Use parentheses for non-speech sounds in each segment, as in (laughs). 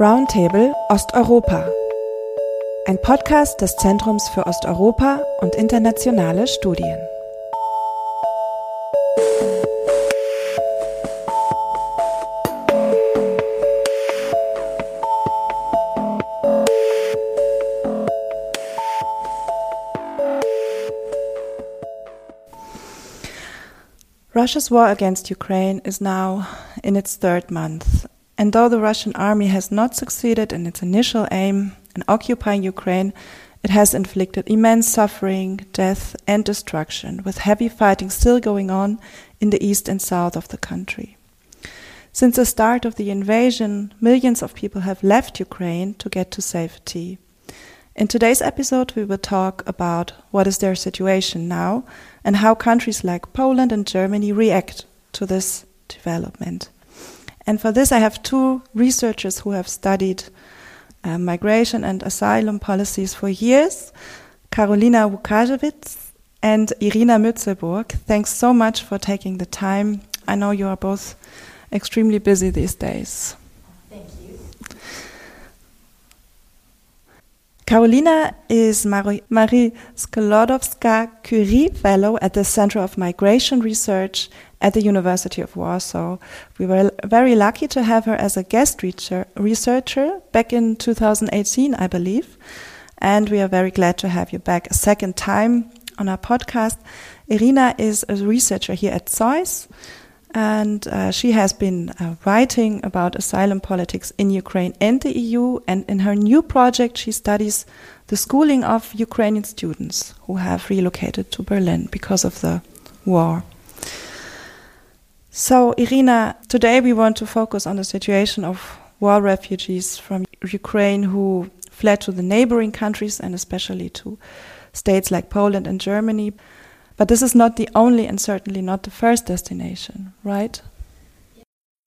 Roundtable Osteuropa. Ein Podcast des Zentrums für Osteuropa und internationale Studien. Russia's war against Ukraine is now in its third month, and though the Russian army has not succeeded in its initial aim in occupying Ukraine, it has inflicted immense suffering, death, and destruction, with heavy fighting still going on in the east and south of the country. Since the start of the invasion, millions of people have left Ukraine to get to safety. In today's episode, we will talk about what is their situation now and how countries like Poland and Germany react to this development. And for this, I have two researchers who have studied uh, migration and asylum policies for years Karolina Łukasiewicz and Irina Mützelburg. Thanks so much for taking the time. I know you are both extremely busy these days. Thank you. Karolina is Marie, Marie Sklodowska Curie Fellow at the Center of Migration Research at the University of Warsaw. We were very lucky to have her as a guest researcher back in 2018, I believe. And we are very glad to have you back a second time on our podcast. Irina is a researcher here at ZOiS, and uh, she has been uh, writing about asylum politics in Ukraine and the EU. And in her new project, she studies the schooling of Ukrainian students who have relocated to Berlin because of the war. So, Irina, today we want to focus on the situation of war refugees from Ukraine who fled to the neighboring countries and especially to states like Poland and Germany. But this is not the only and certainly not the first destination, right?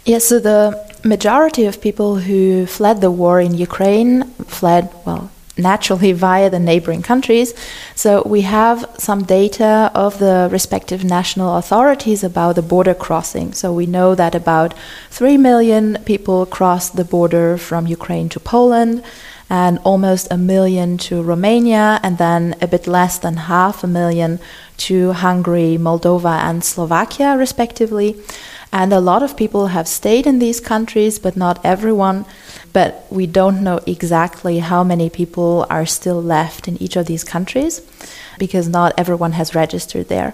Yes, so the majority of people who fled the war in Ukraine fled, well, naturally via the neighboring countries. So we have some data of the respective national authorities about the border crossing. So we know that about 3 million people crossed the border from Ukraine to Poland and almost a million to Romania and then a bit less than half a million to Hungary, Moldova and Slovakia respectively. And a lot of people have stayed in these countries, but not everyone but we don't know exactly how many people are still left in each of these countries because not everyone has registered there.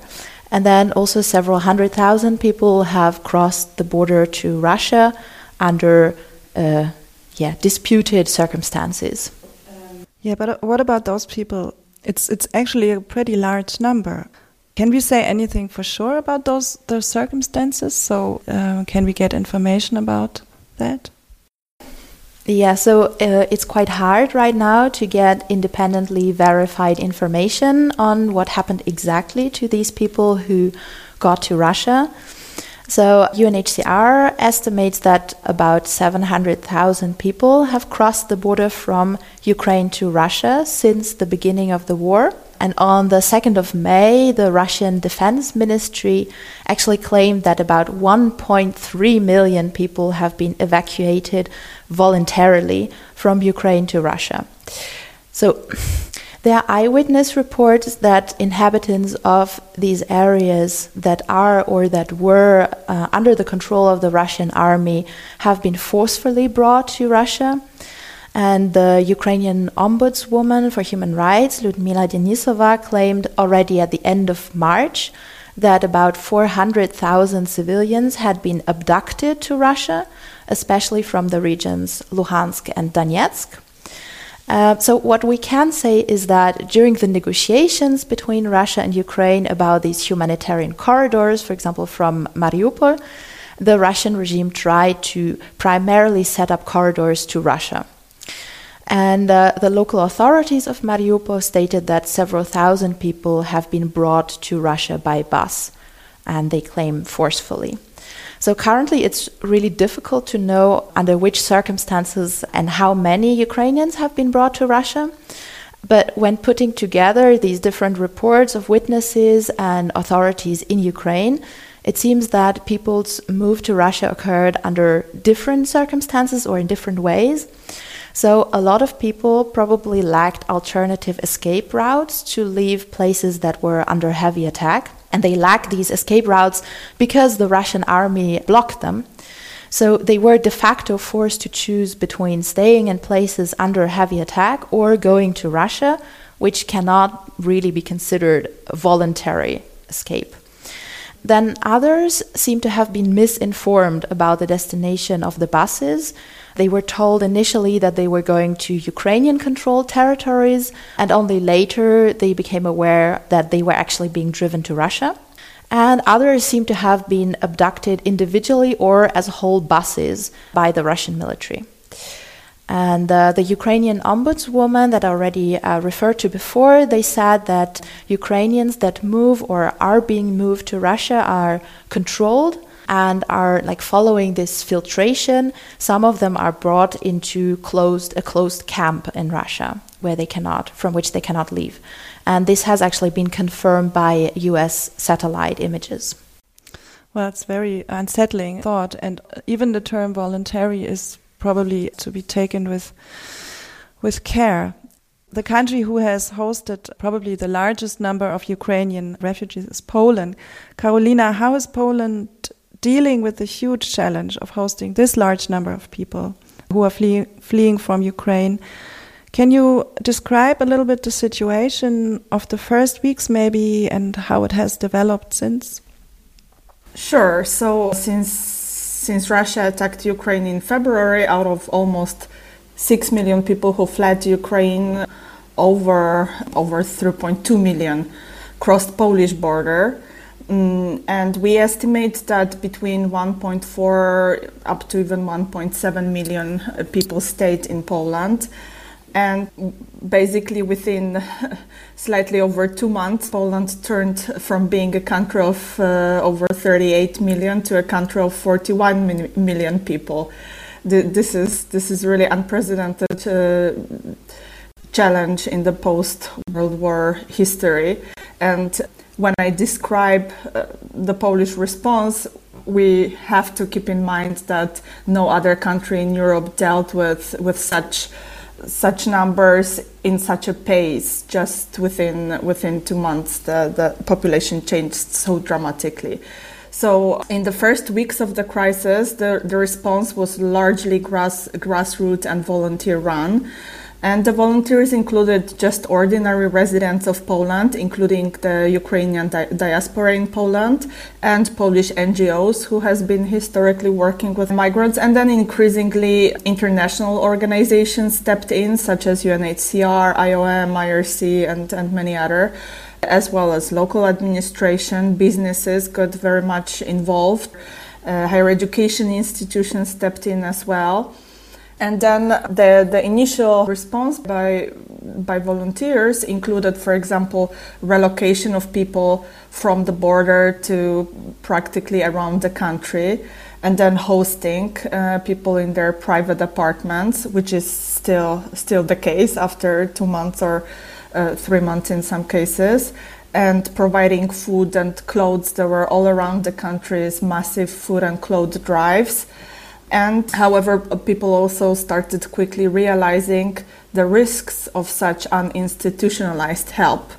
And then also several hundred thousand people have crossed the border to Russia under uh, yeah, disputed circumstances. Yeah, but uh, what about those people? It's it's actually a pretty large number. Can we say anything for sure about those those circumstances? So uh, can we get information about that? Yeah, so uh, it's quite hard right now to get independently verified information on what happened exactly to these people who got to Russia. So UNHCR estimates that about 700,000 people have crossed the border from Ukraine to Russia since the beginning of the war. And on the 2nd of May, the Russian Defense Ministry actually claimed that about 1.3 million people have been evacuated voluntarily from Ukraine to Russia. So (laughs) there are eyewitness reports that inhabitants of these areas that are or that were uh, under the control of the Russian army have been forcefully brought to Russia. And the Ukrainian ombudswoman for human rights, Ludmila Denisova, claimed already at the end of March that about 400,000 civilians had been abducted to Russia, especially from the regions Luhansk and Donetsk. Uh, so, what we can say is that during the negotiations between Russia and Ukraine about these humanitarian corridors, for example, from Mariupol, the Russian regime tried to primarily set up corridors to Russia. And uh, the local authorities of Mariupol stated that several thousand people have been brought to Russia by bus, and they claim forcefully. So currently, it's really difficult to know under which circumstances and how many Ukrainians have been brought to Russia. But when putting together these different reports of witnesses and authorities in Ukraine, it seems that people's move to Russia occurred under different circumstances or in different ways. So, a lot of people probably lacked alternative escape routes to leave places that were under heavy attack. And they lacked these escape routes because the Russian army blocked them. So, they were de facto forced to choose between staying in places under heavy attack or going to Russia, which cannot really be considered voluntary escape. Then others seem to have been misinformed about the destination of the buses. They were told initially that they were going to Ukrainian controlled territories, and only later they became aware that they were actually being driven to Russia. And others seem to have been abducted individually or as whole buses by the Russian military. And uh, the Ukrainian ombudswoman that I already uh, referred to before, they said that Ukrainians that move or are being moved to Russia are controlled and are like following this filtration. Some of them are brought into closed a closed camp in Russia where they cannot from which they cannot leave. And this has actually been confirmed by US satellite images. Well, it's very unsettling thought and even the term voluntary is probably to be taken with with care. The country who has hosted probably the largest number of Ukrainian refugees is Poland. Karolina, how is Poland dealing with the huge challenge of hosting this large number of people who are flee fleeing from Ukraine? Can you describe a little bit the situation of the first weeks, maybe, and how it has developed since? Sure. So, since since Russia attacked Ukraine in February, out of almost 6 million people who fled to Ukraine, over, over 3.2 million crossed Polish border. Mm, and we estimate that between 1.4 up to even 1.7 million people stayed in Poland and basically within (laughs) slightly over two months, Poland turned from being a country of uh, over 38 million to a country of 41 million people. This is this is really unprecedented uh, challenge in the post World War history. And when I describe uh, the Polish response, we have to keep in mind that no other country in Europe dealt with with such such numbers in such a pace just within within two months the, the population changed so dramatically. So in the first weeks of the crisis the, the response was largely grass grassroots and volunteer run and the volunteers included just ordinary residents of Poland, including the Ukrainian di- diaspora in Poland and Polish NGOs who has been historically working with migrants. And then increasingly international organizations stepped in, such as UNHCR, IOM, IRC, and, and many other as well as local administration, businesses got very much involved. Uh, higher education institutions stepped in as well. And then the, the initial response by, by volunteers included, for example, relocation of people from the border to practically around the country, and then hosting uh, people in their private apartments, which is still still the case after two months or uh, three months in some cases and providing food and clothes. There were all around the country's massive food and clothes drives. And however, people also started quickly realizing the risks of such uninstitutionalized help,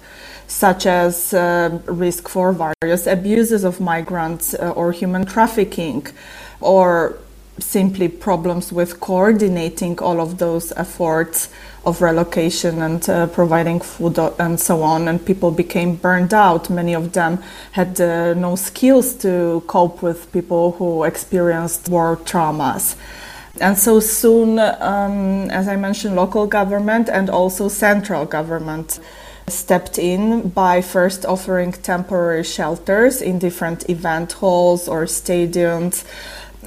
such as uh, risk for various abuses of migrants uh, or human trafficking, or simply problems with coordinating all of those efforts of relocation and uh, providing food and so on. And people became burned out. Many of them had uh, no skills to cope with people who experienced war traumas. And so soon, um, as I mentioned, local government and also central government stepped in by first offering temporary shelters in different event halls or stadiums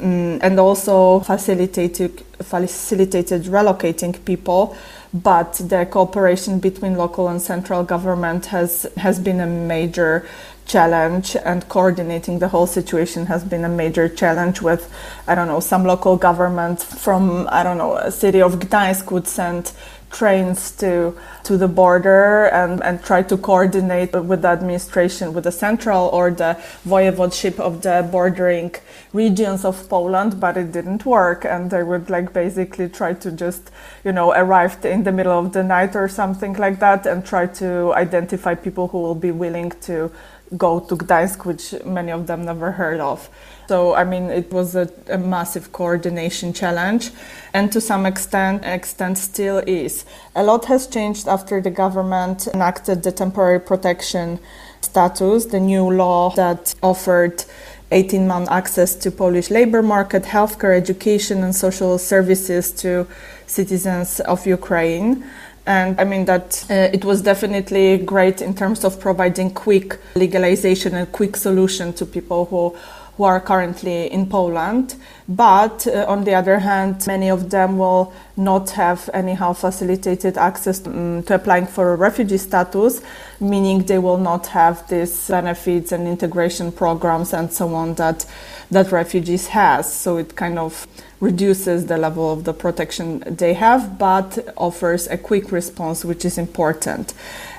um, and also facilitated, facilitated relocating people. But the cooperation between local and central government has, has been a major challenge and coordinating the whole situation has been a major challenge with i don't know some local government from i don't know a city of gdańsk would send trains to to the border and, and try to coordinate with the administration, with the central or the voivodeship of the bordering regions of Poland, but it didn't work. And they would like basically try to just, you know, arrive in the middle of the night or something like that and try to identify people who will be willing to go to Gdańsk, which many of them never heard of. So, I mean, it was a, a, massive coordination challenge, and to some extent, extent still is. A lot has changed after the government enacted the temporary protection status, the new law that offered 18 month access to Polish labor market, healthcare, education, and social services to citizens of Ukraine. And I mean that uh, it was definitely great in terms of providing quick legalization and quick solution to people who who are currently in Poland. But uh, on the other hand, many of them will not have anyhow facilitated access um, to applying for a refugee status, meaning they will not have these benefits and integration programs and so on that that refugees has. So it kind of reduces the level of the protection they have, but offers a quick response, which is important.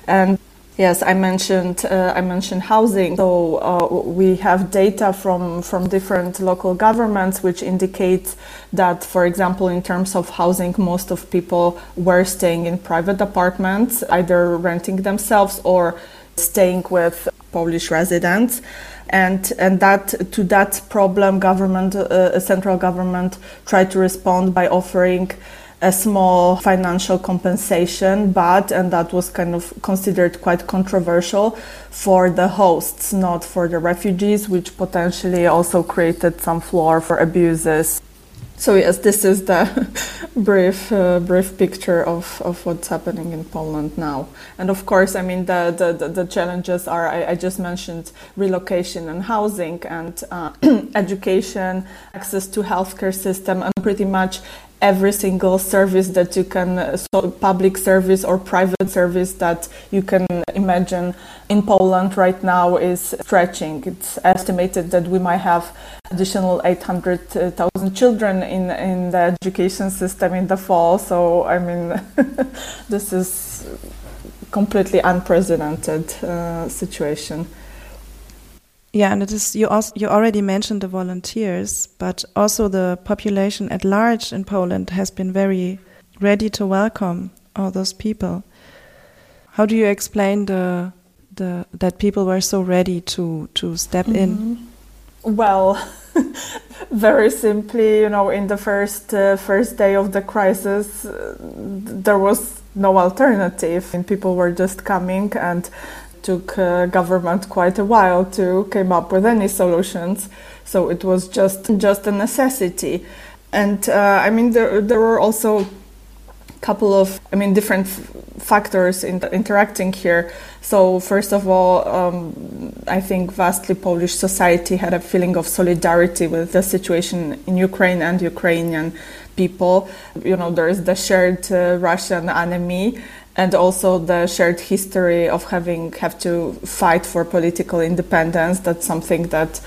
And Yes, I mentioned uh, I mentioned housing. So uh, we have data from from different local governments which indicates that, for example, in terms of housing, most of people were staying in private apartments, either renting themselves or staying with Polish residents and and that to that problem government uh, central government tried to respond by offering a small financial compensation but and that was kind of considered quite controversial for the hosts not for the refugees which potentially also created some floor for abuses so yes, this is the (laughs) brief uh, brief picture of, of what's happening in Poland now. And of course, I mean the the, the challenges are I, I, just mentioned relocation and housing and uh, (clears throat) education, access to healthcare system, and pretty much every single service that you can, uh, so public service or private service that you can imagine in Poland right now is stretching. It's estimated that we might have additional 800,000 children in, in the education system in the fall. So, I mean, (laughs) this is completely unprecedented uh, situation. Yeah, and it is you also you already mentioned the volunteers, but also the population at large in Poland has been very ready to welcome all those people. How do you explain the the that people were so ready to to step mm -hmm. in? Mm-hmm. Well, (laughs) very simply, you know, in the first uh, first day of the crisis, uh, there was no alternative, and people were just coming and took uh, government quite a while to come up with any solutions. So it was just just a necessity, and uh, I mean there there were also a couple of I mean different factors in interacting here. So first of all, um, I think vastly Polish society had a feeling of solidarity with the situation in Ukraine and Ukrainian people. You know, there is the shared uh, Russian enemy and also the shared history of having have to fight for political independence. That's something that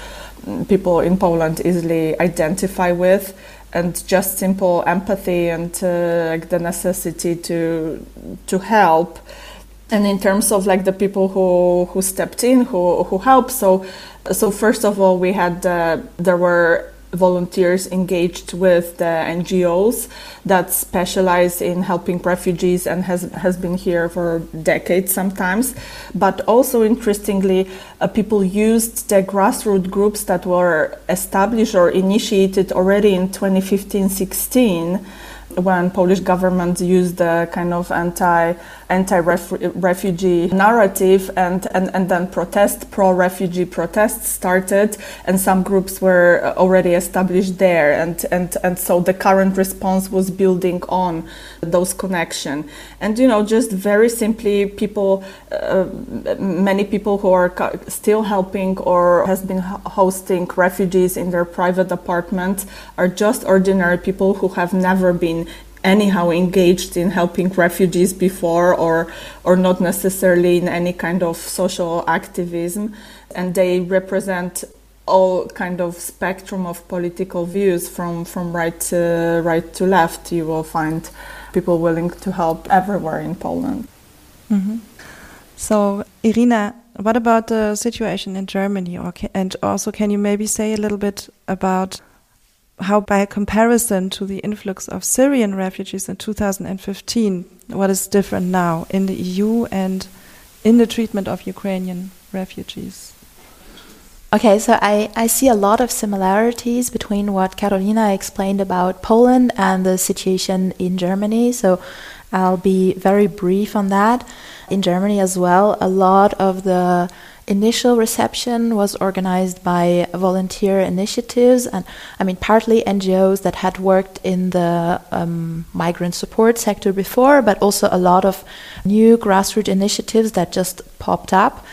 mm, people in Poland easily identify with, and just simple empathy and uh, like the necessity to to help. And in terms of like the people who who stepped in, who who helped, so so first of all, we had uh, there were volunteers engaged with the NGOs that specialize in helping refugees and has, has been here for decades sometimes. But also, interestingly, uh, people used the grassroots groups that were established or initiated already in 2015 16 when Polish government used the kind of anti anti refugee narrative and, and, and then protest pro refugee protests started and some groups were already established there. And, and, and so the current response was building on those connection. And you know just very simply people uh, many people who are still helping or has been hosting refugees in their private apartment are just ordinary people who have never been anyhow engaged in helping refugees before or or not necessarily in any kind of social activism and they represent all kind of spectrum of political views from from right to right to left you will find people willing to help everywhere in Poland. Mm-hmm. So, Irina, what about the situation in Germany? Or and also, can you maybe say a little bit about how, by comparison to the influx of Syrian refugees in 2015, what is different now in the EU and in the treatment of Ukrainian refugees? Okay, so I, I see a lot of similarities between what Karolina explained about Poland and the situation in Germany. So I'll be very brief on that. In Germany as well, a lot of the initial reception was organized by volunteer initiatives and I mean partly NGOs that had worked in the um, migrant support sector before, but also a lot of new grassroots initiatives that just popped up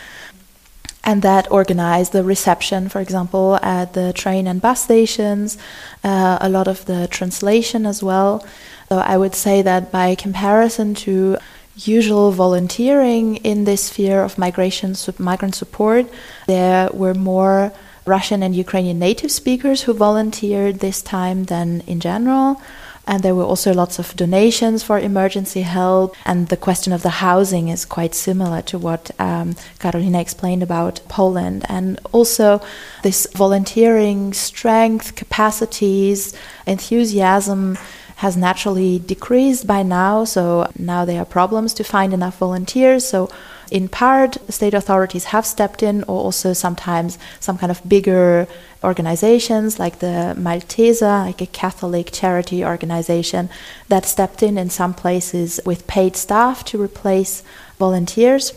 and that organized the reception, for example, at the train and bus stations, uh, a lot of the translation as well. So I would say that by comparison to usual volunteering in this sphere of migration migrant support, there were more Russian and Ukrainian native speakers who volunteered this time than in general. And there were also lots of donations for emergency help. And the question of the housing is quite similar to what um, Karolina explained about Poland. And also, this volunteering strength, capacities, enthusiasm has naturally decreased by now. So now there are problems to find enough volunteers. So in part, state authorities have stepped in, or also sometimes some kind of bigger organizations like the Malteser, like a Catholic charity organization, that stepped in in some places with paid staff to replace volunteers.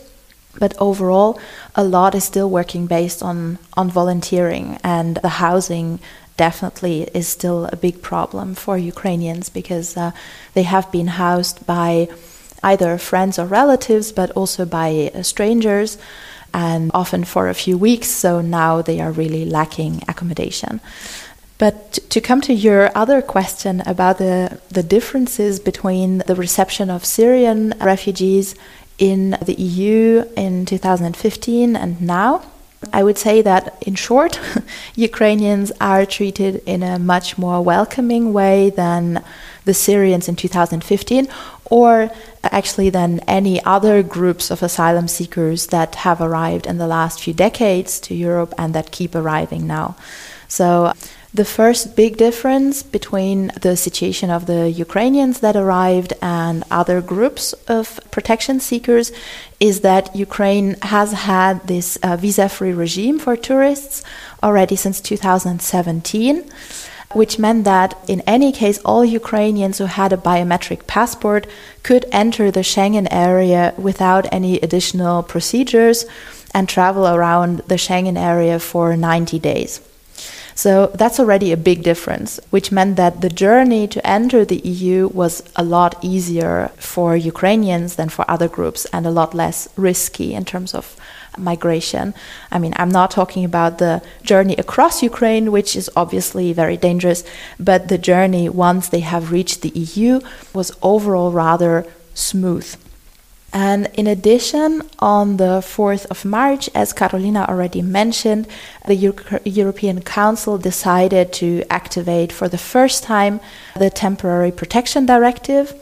But overall, a lot is still working based on, on volunteering, and the housing definitely is still a big problem for Ukrainians because uh, they have been housed by either friends or relatives, but also by uh, strangers, and often for a few weeks. So now they are really lacking accommodation. But to come to your other question about the, the differences between the reception of Syrian refugees in the EU in 2015 and now, I would say that, in short, (laughs) Ukrainians are treated in a much more welcoming way than the Syrians in 2015, or actually than any other groups of asylum seekers that have arrived in the last few decades to Europe and that keep arriving now. So, the first big difference between the situation of the Ukrainians that arrived and other groups of protection seekers is that Ukraine has had this uh, visa free regime for tourists already since 2017 which meant that in any case, all Ukrainians who had a biometric passport could enter the Schengen area without any additional procedures and travel around the Schengen area for 90 days. So that's already a big difference, which meant that the journey to enter the EU was a lot easier for Ukrainians than for other groups and a lot less risky in terms of migration. I mean, I'm not talking about the journey across Ukraine, which is obviously very dangerous, but the journey once they have reached the EU was overall rather smooth. And in addition, on the 4th of March, as Karolina already mentioned, the Euro European Council decided to activate for the first time the Temporary Protection Directive.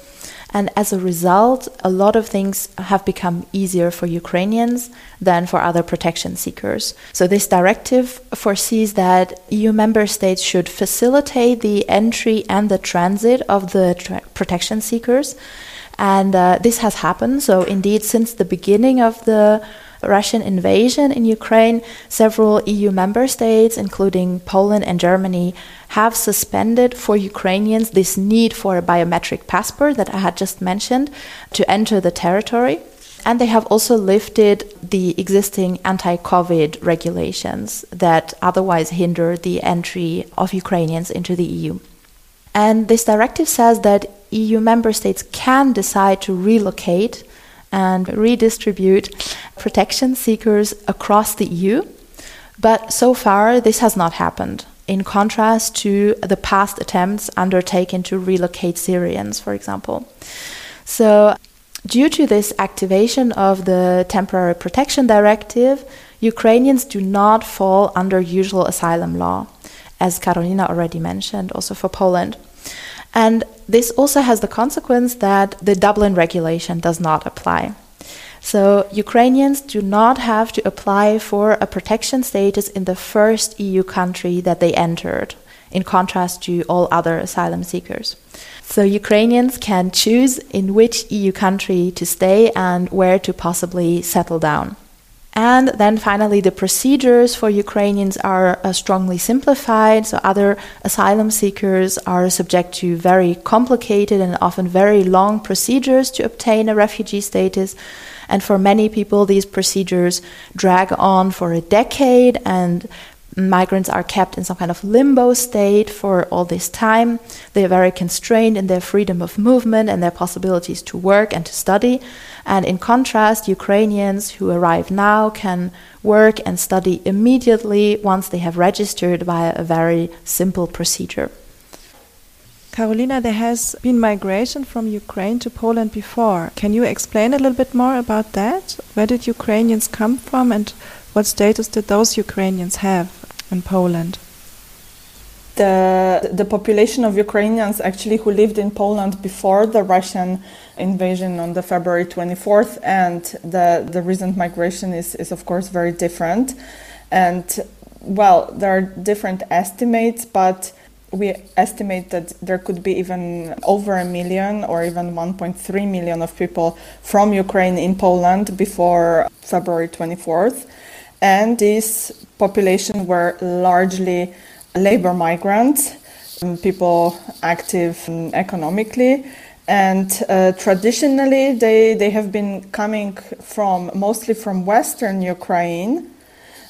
And as a result, a lot of things have become easier for Ukrainians than for other protection seekers. So, this directive foresees that EU member states should facilitate the entry and the transit of the protection seekers and uh, this has happened. So, indeed, since the beginning of the Russian invasion in Ukraine, several EU member states, including Poland and Germany, have suspended for Ukrainians this need for a biometric passport that I had just mentioned to enter the territory. And they have also lifted the existing anti COVID regulations that otherwise hinder the entry of Ukrainians into the EU. And this directive says that EU member states can decide to relocate and redistribute protection seekers across the EU, but so far this has not happened. In contrast to the past attempts undertaken to relocate Syrians, for example. So, due to this activation of the Temporary Protection Directive, Ukrainians do not fall under usual asylum law, as Karolina already mentioned, also for Poland. And this also has the consequence that the Dublin regulation does not apply. So Ukrainians do not have to apply for a protection status in the first EU country that they entered, in contrast to all other asylum seekers. So Ukrainians can choose in which EU country to stay and where to possibly settle down. And then finally, the procedures for Ukrainians are uh, strongly simplified. So, other asylum seekers are subject to very complicated and often very long procedures to obtain a refugee status. And for many people, these procedures drag on for a decade, and migrants are kept in some kind of limbo state for all this time. They are very constrained in their freedom of movement and their possibilities to work and to study. And in contrast, Ukrainians who arrive now can work and study immediately once they have registered via a very simple procedure. Karolina, there has been migration from Ukraine to Poland before. Can you explain a little bit more about that? Where did Ukrainians come from and what status did those Ukrainians have in Poland? The, the population of Ukrainians actually who lived in Poland before the Russian invasion on the February 24th and the, the recent migration is, is of course very different. And well, there are different estimates, but we estimate that there could be even over a million or even 1.3 million of people from Ukraine in Poland before February 24th. And this population were largely labor migrants, um, people active um, economically. And uh, traditionally, they, they have been coming from mostly from Western Ukraine.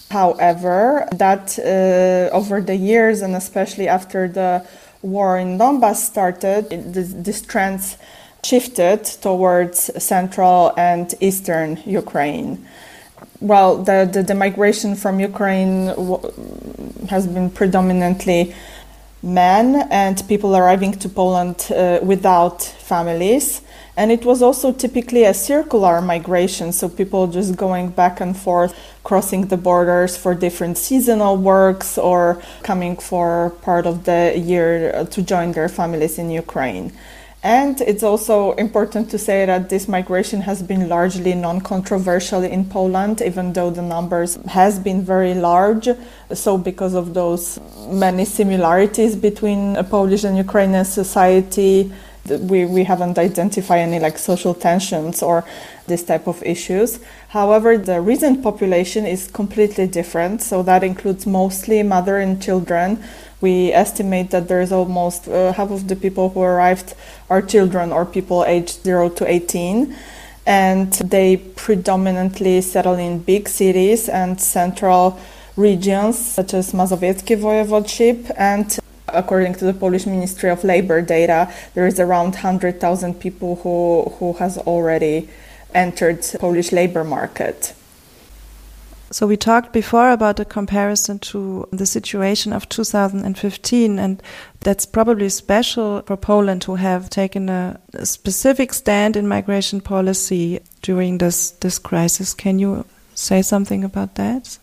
However, that uh, over the years, and especially after the war in Donbass started, this, this trends shifted towards central and eastern Ukraine well, the, the, the, migration from Ukraine has been predominantly men and people arriving to Poland uh, without families. And it was also typically a circular migration, so people just going back and forth, crossing the borders for different seasonal works or coming for part of the year uh, to join their families in Ukraine. And it's also important to say that this migration has been largely non-controversial in Poland, even though the numbers has been very large. So because of those many similarities between Polish and Ukrainian society, we, we haven't identified any like social tensions or this type of issues. However, the recent population is completely different. So that includes mostly mother and children we estimate that there's almost uh, half of the people who arrived are children or people aged 0 to 18 and they predominantly settle in big cities and central regions such as Mazowieckie voivodeship and according to the Polish Ministry of Labor data there is around 100,000 people who who has already entered Polish labor market so we talked before about a comparison to the situation of 2015, and that's probably special for Poland to have taken a, a specific stand in migration policy during this this crisis. Can you say something about that?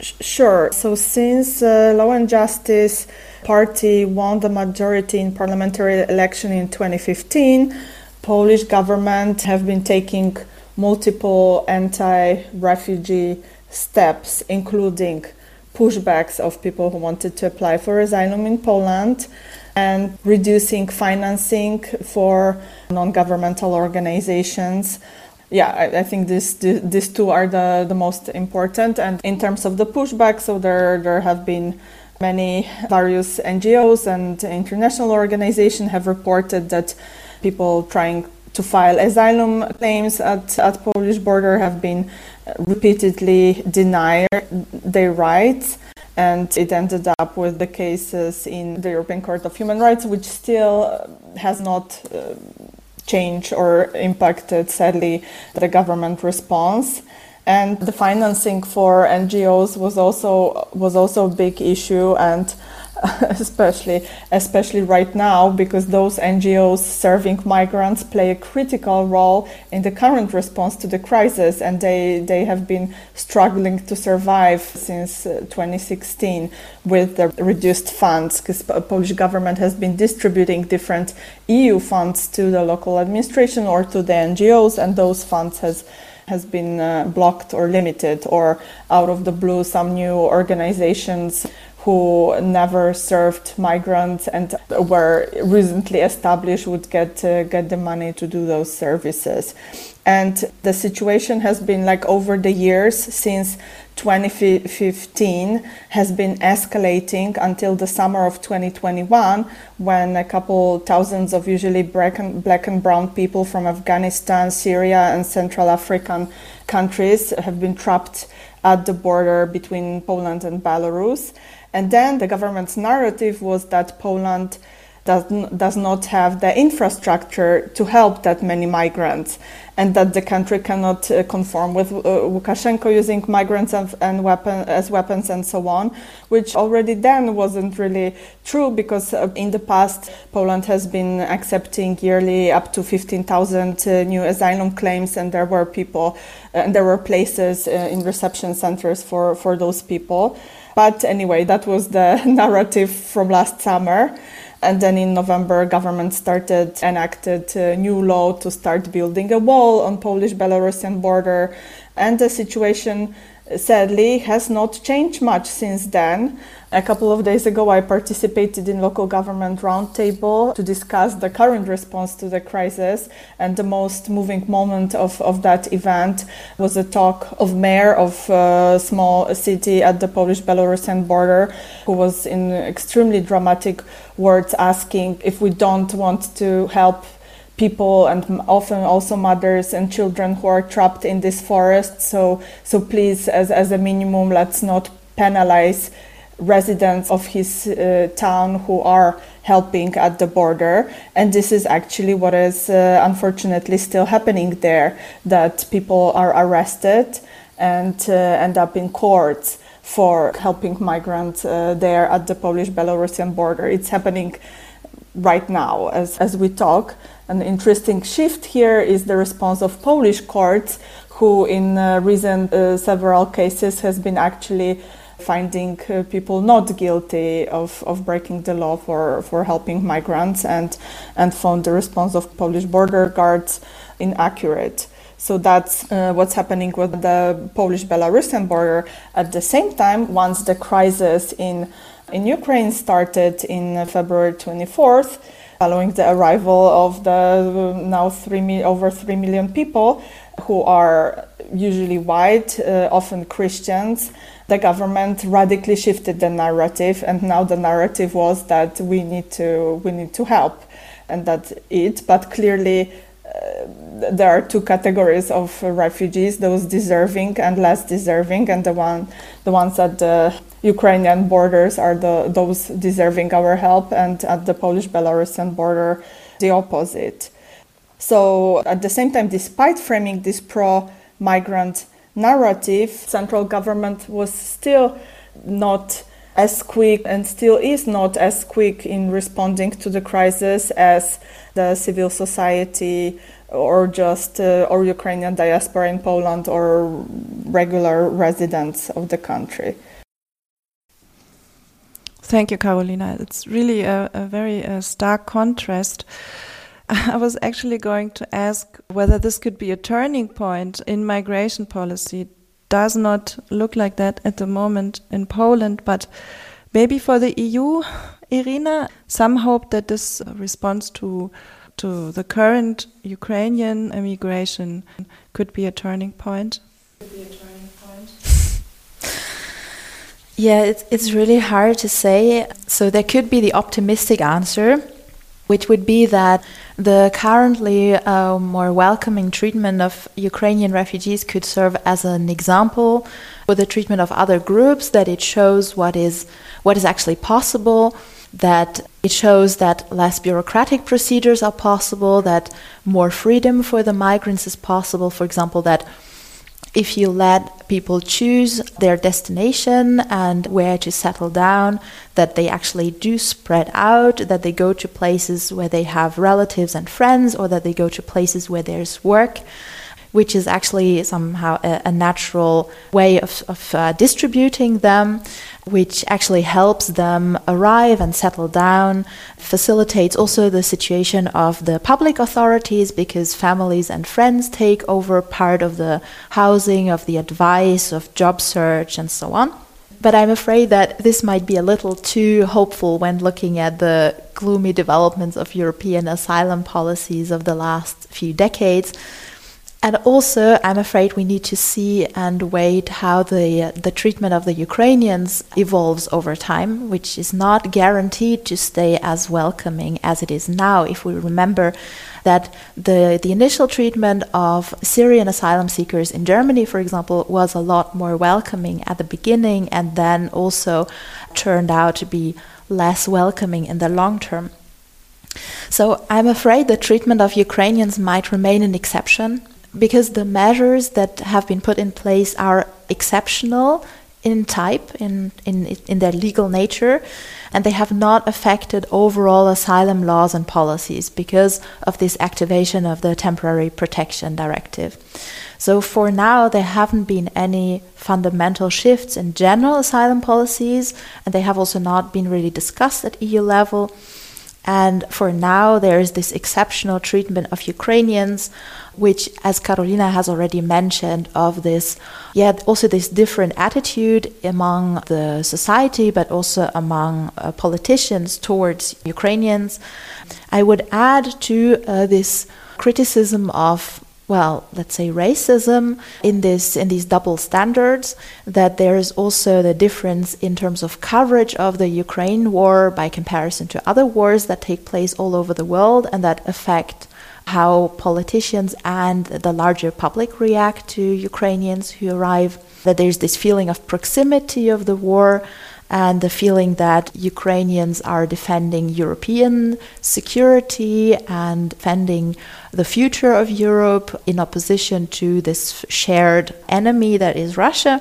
Sure. So since uh, Law and Justice Party won the majority in parliamentary election in 2015, Polish government have been taking multiple anti-refugee steps, including pushbacks of people who wanted to apply for asylum in Poland and reducing financing for non-governmental organizations. Yeah, I, I think this, this, these two are the, the most important. And in terms of the pushback, so there there have been many various NGOs and international organizations have reported that people trying to file asylum claims at, at Polish border have been repeatedly denied their rights and it ended up with the cases in the European Court of Human Rights, which still has not uh, changed or impacted, sadly, the government response. And the financing for NGOs was also was also a big issue, and (laughs) especially especially right now because those NGOs serving migrants play a critical role in the current response to the crisis and they they have been struggling to survive since uh, 2016 with the reduced funds because the Polish government has been distributing different EU funds to the local administration or to the NGOs and those funds has has been uh, blocked or limited or out of the blue some new organizations who never served migrants and were recently established would get uh, get the money to do those services. And the situation has been like over the years since 2015 has been escalating until the summer of 2021 when a couple thousands of usually black and, black and brown people from Afghanistan, Syria and Central African countries have been trapped at the border between Poland and Belarus and then the government's narrative was that Poland does, does not have the infrastructure to help that many migrants, and that the country cannot uh, conform with uh, Lukashenko using migrants and, and weapon, as weapons and so on, which already then wasn't really true because uh, in the past Poland has been accepting yearly up to 15,000 uh, new asylum claims, and there were people, uh, and there were places uh, in reception centers for, for those people. But anyway, that was the (laughs) narrative from last summer. And then in November, government started enacted a new law to start building a wall on Polish-Belarusian border, and the situation sadly has not changed much since then. A couple of days ago, I participated in local government roundtable to discuss the current response to the crisis. And the most moving moment of, of that event was a talk of mayor of a small city at the Polish-Belarusian border, who was in extremely dramatic words asking if we don't want to help people and often also mothers and children who are trapped in this forest. So, so please, as, as a minimum, let's not penalize residents of his uh, town who are helping at the border. And this is actually what is uh, unfortunately still happening there that people are arrested and uh, end up in courts for helping migrants uh, there at the Polish Belarusian border. It's happening right now as, as we talk. An interesting shift here is the response of Polish courts, who in uh, recent uh, several cases has been actually finding uh, people not guilty of, of breaking the law for, for helping migrants and, and found the response of Polish border guards inaccurate. So that's uh, what's happening with the Polish Belarusian border. At the same time, once the crisis in, in Ukraine started in February 24th, following the arrival of the now three over 3 million people who are usually white, uh, often Christians, the government radically shifted the narrative, and now the narrative was that we need to we need to help, and that's it. But clearly, uh, there are two categories of refugees: those deserving and less deserving, and the one the ones at the Ukrainian borders are the those deserving our help, and at the Polish-Belarusian border, the opposite. So at the same time, despite framing this pro-migrant narrative, central government was still not as quick and still is not as quick in responding to the crisis as the civil society or just uh, or Ukrainian diaspora in Poland or regular residents of the country. Thank you, Karolina. It's really a, a very uh, stark contrast. (laughs) I was actually going to ask whether this could be a turning point in migration policy. Does not look like that at the moment in Poland, but maybe for the EU, (sighs) Irina, some hope that this response to to the current Ukrainian immigration could be a turning point. (laughs) Yeah, it's, it's really hard to say. So there could be the optimistic answer, which would be that the currently uh, more welcoming treatment of Ukrainian refugees could serve as an example for the treatment of other groups, that it shows what is, what is actually possible, that it shows that less bureaucratic procedures are possible, that more freedom for the migrants is possible. For example, that if you let people choose their destination and where to settle down, that they actually do spread out, that they go to places where they have relatives and friends, or that they go to places where there's work which is actually somehow a, a natural way of, of uh, distributing them, which actually helps them arrive and settle down, facilitates also the situation of the public authorities because families and friends take over part of the housing, of the advice, of job search, and so on. But I'm afraid that this might be a little too hopeful when looking at the gloomy developments of European asylum policies of the last few decades and also, I'm afraid we need to see and wait how the the treatment of the Ukrainians evolves over time, which is not guaranteed to stay as welcoming as it is now. If we remember that the the initial treatment of Syrian asylum seekers in Germany, for example, was a lot more welcoming at the beginning, and then also turned out to be less welcoming in the long term. So I'm afraid the treatment of Ukrainians might remain an exception because the measures that have been put in place are exceptional in type, in, in, in their legal nature, and they have not affected overall asylum laws and policies because of this activation of the Temporary Protection Directive. So, for now, there haven't been any fundamental shifts in general asylum policies, and they have also not been really discussed at EU level. And for now, there is this exceptional treatment of Ukrainians, which, as Karolina has already mentioned, of this, yet also this different attitude among the society, but also among uh, politicians towards Ukrainians. I would add to uh, this criticism of well, let's say racism in this in these double standards that there is also the difference in terms of coverage of the Ukraine war by comparison to other wars that take place all over the world and that affect how politicians and the larger public react to Ukrainians who arrive. That there's this feeling of proximity of the war and the feeling that Ukrainians are defending European security and defending the future of Europe in opposition to this shared enemy that is Russia.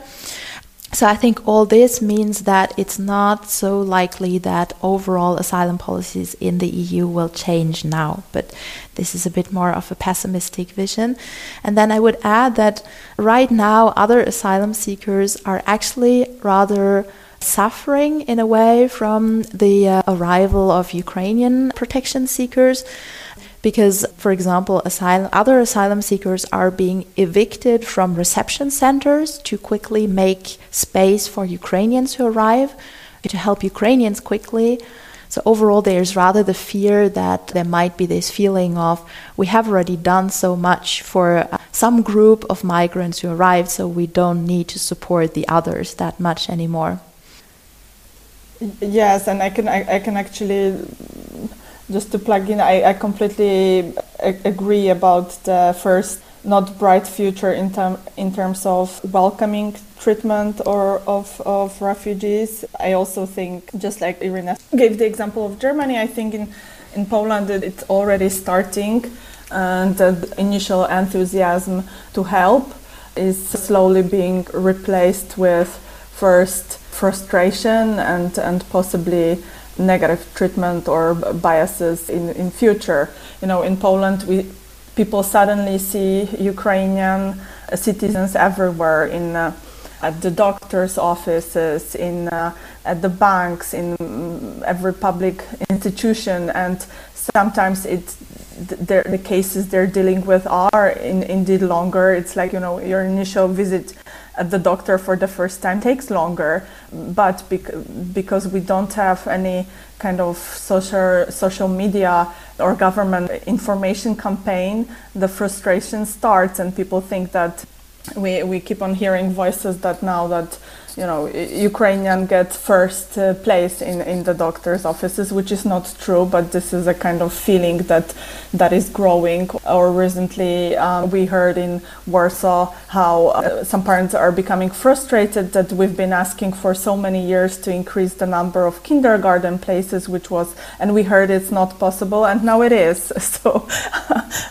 So I think all this means that it's not so likely that overall asylum policies in the EU will change now. But this is a bit more of a pessimistic vision. And then I would add that right now other asylum seekers are actually rather suffering in a way from the uh, arrival of Ukrainian protection seekers because, for example, asylum, other asylum seekers are being evicted from reception centers to quickly make space for Ukrainians who arrive, to help Ukrainians quickly. So, overall, there's rather the fear that there might be this feeling of we have already done so much for uh, some group of migrants who arrived, so we don't need to support the others that much anymore. Yes, and I can I, I can actually just to plug in, I, I completely agree about the first not bright future in, term, in terms of welcoming treatment or of, of refugees. I also think, just like Irina gave the example of Germany, I think in, in Poland it's already starting and the initial enthusiasm to help is slowly being replaced with first frustration and, and possibly negative treatment or biases in, in future. You know, in Poland, we people suddenly see Ukrainian citizens everywhere in uh, at the doctor's offices, in uh, at the banks, in every public institution, and sometimes it's the, the cases they're dealing with are in, indeed longer. It's like you know your initial visit at the doctor for the first time takes longer, but bec- because we don't have any kind of social social media or government information campaign, the frustration starts, and people think that we we keep on hearing voices that now that you know Ukrainian get first uh, place in, in the doctor's offices, which is not true, but this is a kind of feeling that that is growing. Or recently uh, we heard in Warsaw how uh, some parents are becoming frustrated that we've been asking for so many years to increase the number of kindergarten places, which was, and we heard it's not possible, and now it is. (laughs) So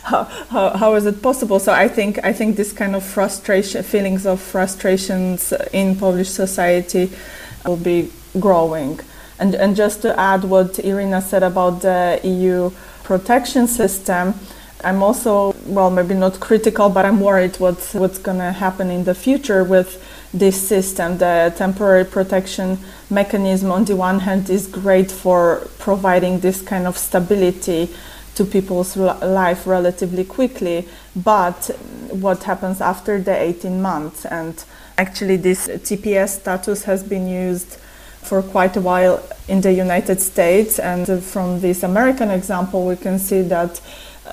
how, how, how is it possible? So I think I think this kind of frustration, feelings of frustrations in Polish society will be growing. And, and just to add what Irina said about the EU protection system, I'm also, well, maybe not critical, but I'm worried what's, what's going to happen in the future with this system. The temporary protection mechanism, on the one hand, is great for providing this kind of stability to people's life relatively quickly, but what happens after the 18 months? And actually, this TPS status has been used for quite a while in the United States, and from this American example, we can see that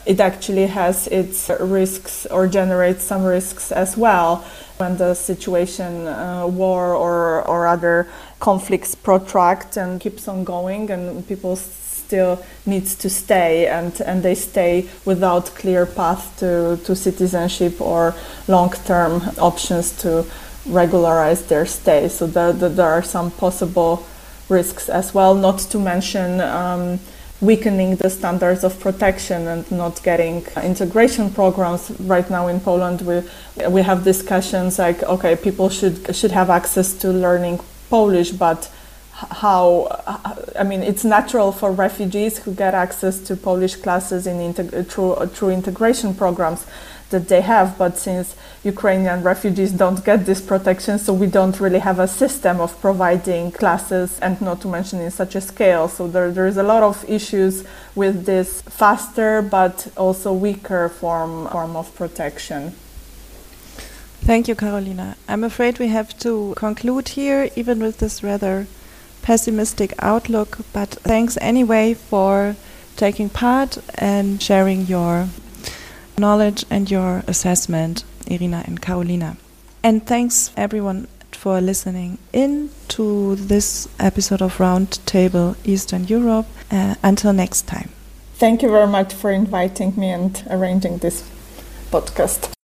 it actually has its risks or generates some risks as well when the situation, uh, war or, or other conflicts protract and keeps on going and people still needs to stay and, and they stay without clear path to, to citizenship or long-term options to regularize their stay. So the, the, there are some possible risks as well, not to mention um, weakening the standards of protection and not getting integration programs. Right now in Poland, we, we have discussions like, okay, people should, should have access to learning Polish, but how I mean it's natural for refugees who get access to Polish classes in integ- through through integration programs that they have but since Ukrainian refugees don't get this protection so we don't really have a system of providing classes and not to mention in such a scale so there there's a lot of issues with this faster but also weaker form form of protection Thank you, Karolina. I'm afraid we have to conclude here, even with this rather pessimistic outlook, but thanks anyway for taking part and sharing your knowledge and your assessment, Irina and Karolina. And thanks everyone for listening in to this episode of Roundtable Eastern Europe. Uh, until next time. Thank you very much for inviting me and arranging this podcast.